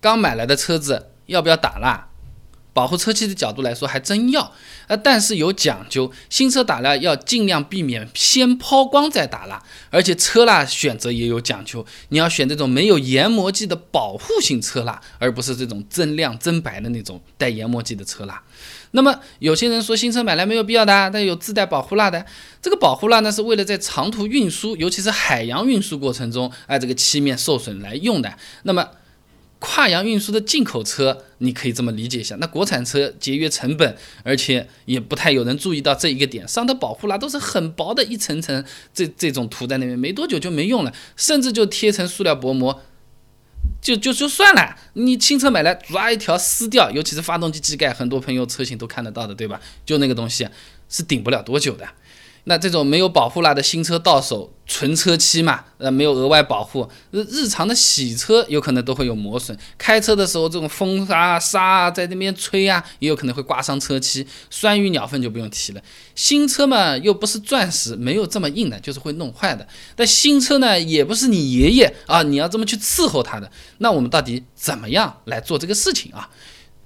刚买来的车子要不要打蜡？保护车漆的角度来说，还真要，呃，但是有讲究，新车打蜡要尽量避免先抛光再打蜡，而且车蜡选择也有讲究，你要选这种没有研磨剂的保护性车蜡，而不是这种增亮增白的那种带研磨剂的车蜡。那么有些人说新车买来没有必要的，但有自带保护蜡的，这个保护蜡呢是为了在长途运输，尤其是海洋运输过程中，哎，这个漆面受损来用的。那么跨洋运输的进口车，你可以这么理解一下。那国产车节约成本，而且也不太有人注意到这一个点，上的保护啦都是很薄的一层层，这这种涂在那边，没多久就没用了，甚至就贴成塑料薄膜，就就就算了。你新车买来，抓一条撕掉，尤其是发动机机盖，很多朋友车型都看得到的，对吧？就那个东西是顶不了多久的。那这种没有保护蜡的新车到手，纯车漆嘛，呃，没有额外保护，日日常的洗车有可能都会有磨损。开车的时候，这种风啊、沙啊在那边吹啊，也有可能会刮伤车漆。酸雨鸟粪就不用提了。新车嘛，又不是钻石，没有这么硬的，就是会弄坏的。但新车呢，也不是你爷爷啊，你要这么去伺候它的。那我们到底怎么样来做这个事情啊？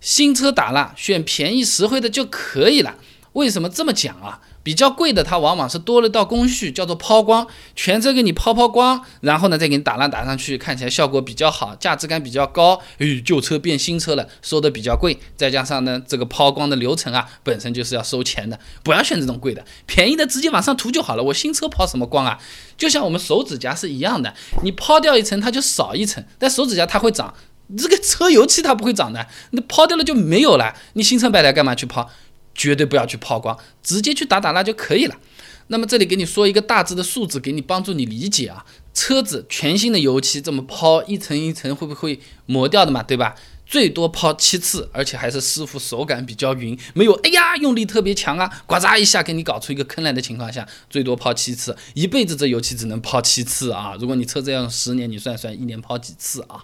新车打蜡，选便宜实惠的就可以了。为什么这么讲啊？比较贵的，它往往是多了道工序，叫做抛光，全车给你抛抛光，然后呢再给你打蜡打上去，看起来效果比较好，价值感比较高。诶，旧车变新车了，收的比较贵。再加上呢，这个抛光的流程啊，本身就是要收钱的。不要选这种贵的，便宜的直接往上涂就好了。我新车抛什么光啊？就像我们手指甲是一样的，你抛掉一层，它就少一层，但手指甲它会长，这个车油漆它不会长的，那抛掉了就没有了。你新车买来干嘛去抛？绝对不要去抛光，直接去打打蜡就可以了。那么这里给你说一个大致的数字，给你帮助你理解啊。车子全新的油漆这么抛一层一层，会不会磨掉的嘛？对吧？最多抛七次，而且还是师傅手感比较匀，没有哎呀用力特别强啊，呱嚓一下给你搞出一个坑来的情况下，最多抛七次，一辈子这油漆只能抛七次啊。如果你车子要用十年，你算算一年抛几次啊？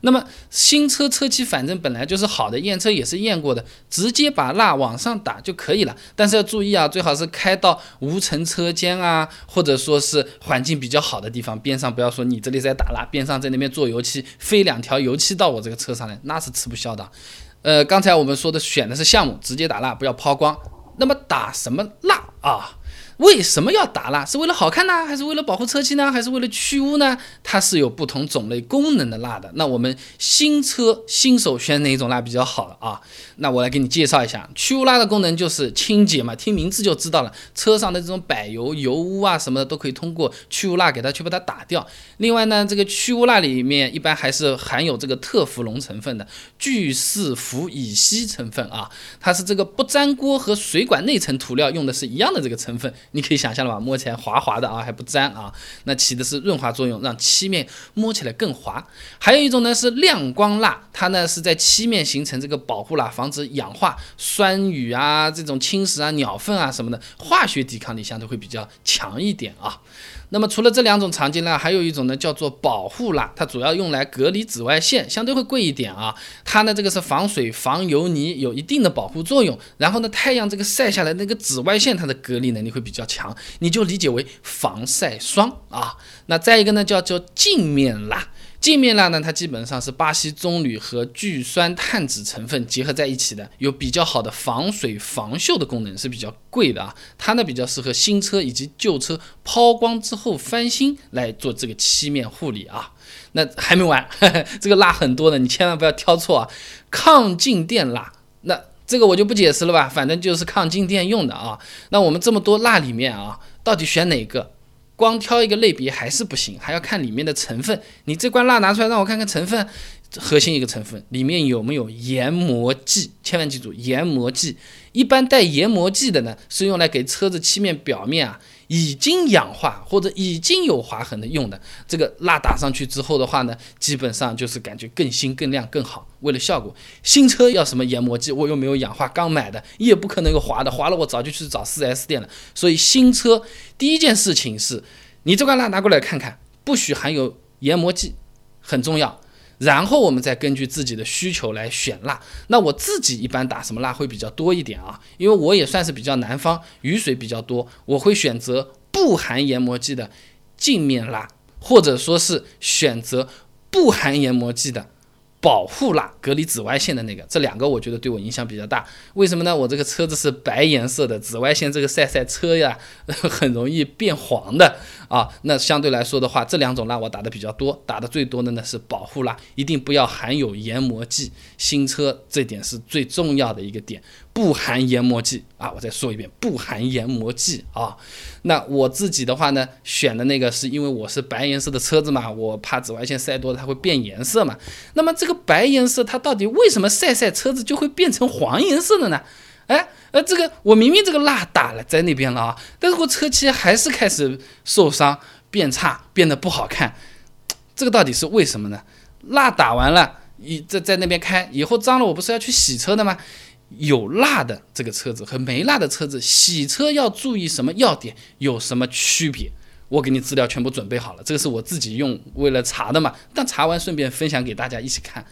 那么新车车漆反正本来就是好的，验车也是验过的，直接把蜡往上打就可以了。但是要注意啊，最好是开到无尘车间啊，或者说是环境比较好的地方，边上不要说你这里在打蜡，边上在那边做油漆，飞两条油漆到我这个车上来，那是吃不消的。呃，刚才我们说的选的是项目，直接打蜡，不要抛光。那么打什么蜡啊？为什么要打蜡？是为了好看呢，还是为了保护车漆呢，还是为了去污呢？它是有不同种类功能的蜡的。那我们新车新手选哪一种蜡比较好啊？那我来给你介绍一下，去污蜡的功能就是清洁嘛，听名字就知道了，车上的这种柏油、油污啊什么的都可以通过去污蜡给它去把它打掉。另外呢，这个去污蜡里面一般还是含有这个特氟龙成分的，聚四氟乙烯成分啊，它是这个不粘锅和水管内层涂料用的是一样的这个成分。你可以想象了吧，摸起来滑滑的啊，还不粘啊，那起的是润滑作用，让漆面摸起来更滑。还有一种呢是亮光蜡，它呢是在漆面形成这个保护蜡，防止氧化、酸雨啊这种侵蚀啊、鸟粪啊什么的，化学抵抗力相对会比较强一点啊。那么除了这两种常见呢，还有一种呢叫做保护蜡，它主要用来隔离紫外线，相对会贵一点啊。它呢这个是防水、防油泥，有一定的保护作用。然后呢太阳这个晒下来那个紫外线，它的隔离能力会比较强，你就理解为防晒霜啊。那再一个呢叫做镜面蜡。镜面蜡呢，它基本上是巴西棕榈和聚酸碳酯成分结合在一起的，有比较好的防水防锈的功能，是比较贵的啊。它呢比较适合新车以及旧车抛光之后翻新来做这个漆面护理啊。那还没完，这个蜡很多的，你千万不要挑错啊。抗静电蜡，那这个我就不解释了吧，反正就是抗静电用的啊。那我们这么多蜡里面啊，到底选哪个？光挑一个类别还是不行，还要看里面的成分。你这罐蜡拿出来让我看看成分，核心一个成分里面有没有研磨剂？千万记住，研磨剂一般带研磨剂的呢，是用来给车子漆面表面啊。已经氧化或者已经有划痕的用的这个蜡打上去之后的话呢，基本上就是感觉更新、更亮、更好。为了效果，新车要什么研磨剂？我又没有氧化，刚买的也不可能有划的，划了我早就去找 4S 店了。所以新车第一件事情是，你这罐蜡拿过来看看，不许含有研磨剂，很重要。然后我们再根据自己的需求来选蜡。那我自己一般打什么蜡会比较多一点啊？因为我也算是比较南方，雨水比较多，我会选择不含研磨剂的镜面蜡，或者说是选择不含研磨剂的保护蜡隔离紫外线的那个，这两个我觉得对我影响比较大。为什么呢？我这个车子是白颜色的，紫外线这个晒晒车呀，很容易变黄的啊。那相对来说的话，这两种蜡我打的比较多，打的最多的呢是保护蜡，一定不要含有研磨剂。新车这点是最重要的一个点，不含研磨剂啊。我再说一遍，不含研磨剂啊。那我自己的话呢，选的那个是因为我是白颜色的车子嘛，我怕紫外线晒多了它会变颜色嘛。那么这个白颜色它到底为什么晒晒车子就会变成黄颜色的呢？哎，呃，这个我明明这个蜡打了在那边了啊，但是我车漆还是开始受伤、变差、变得不好看，这个到底是为什么呢？蜡打完了，一在在那边开以后脏了，我不是要去洗车的吗？有蜡的这个车子和没蜡的车子洗车要注意什么要点？有什么区别？我给你资料全部准备好了，这个是我自己用为了查的嘛。但查完顺便分享给大家一起看，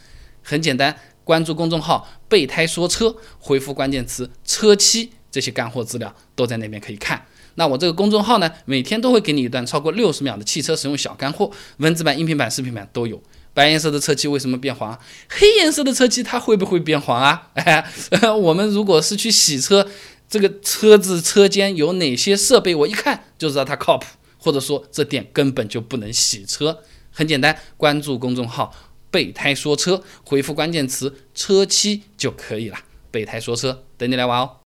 很简单，关注公众号“备胎说车”，回复关键词“车漆”，这些干货资料都在那边可以看。那我这个公众号呢，每天都会给你一段超过六十秒的汽车使用小干货，文字版、音频版、视频版都有。白颜色的车漆为什么变黄？黑颜色的车漆它会不会变黄啊？哎，我们如果是去洗车，这个车子车间有哪些设备，我一看就知道它靠谱。或者说这店根本就不能洗车，很简单，关注公众号“备胎说车”，回复关键词“车漆”就可以了。备胎说车，等你来玩哦。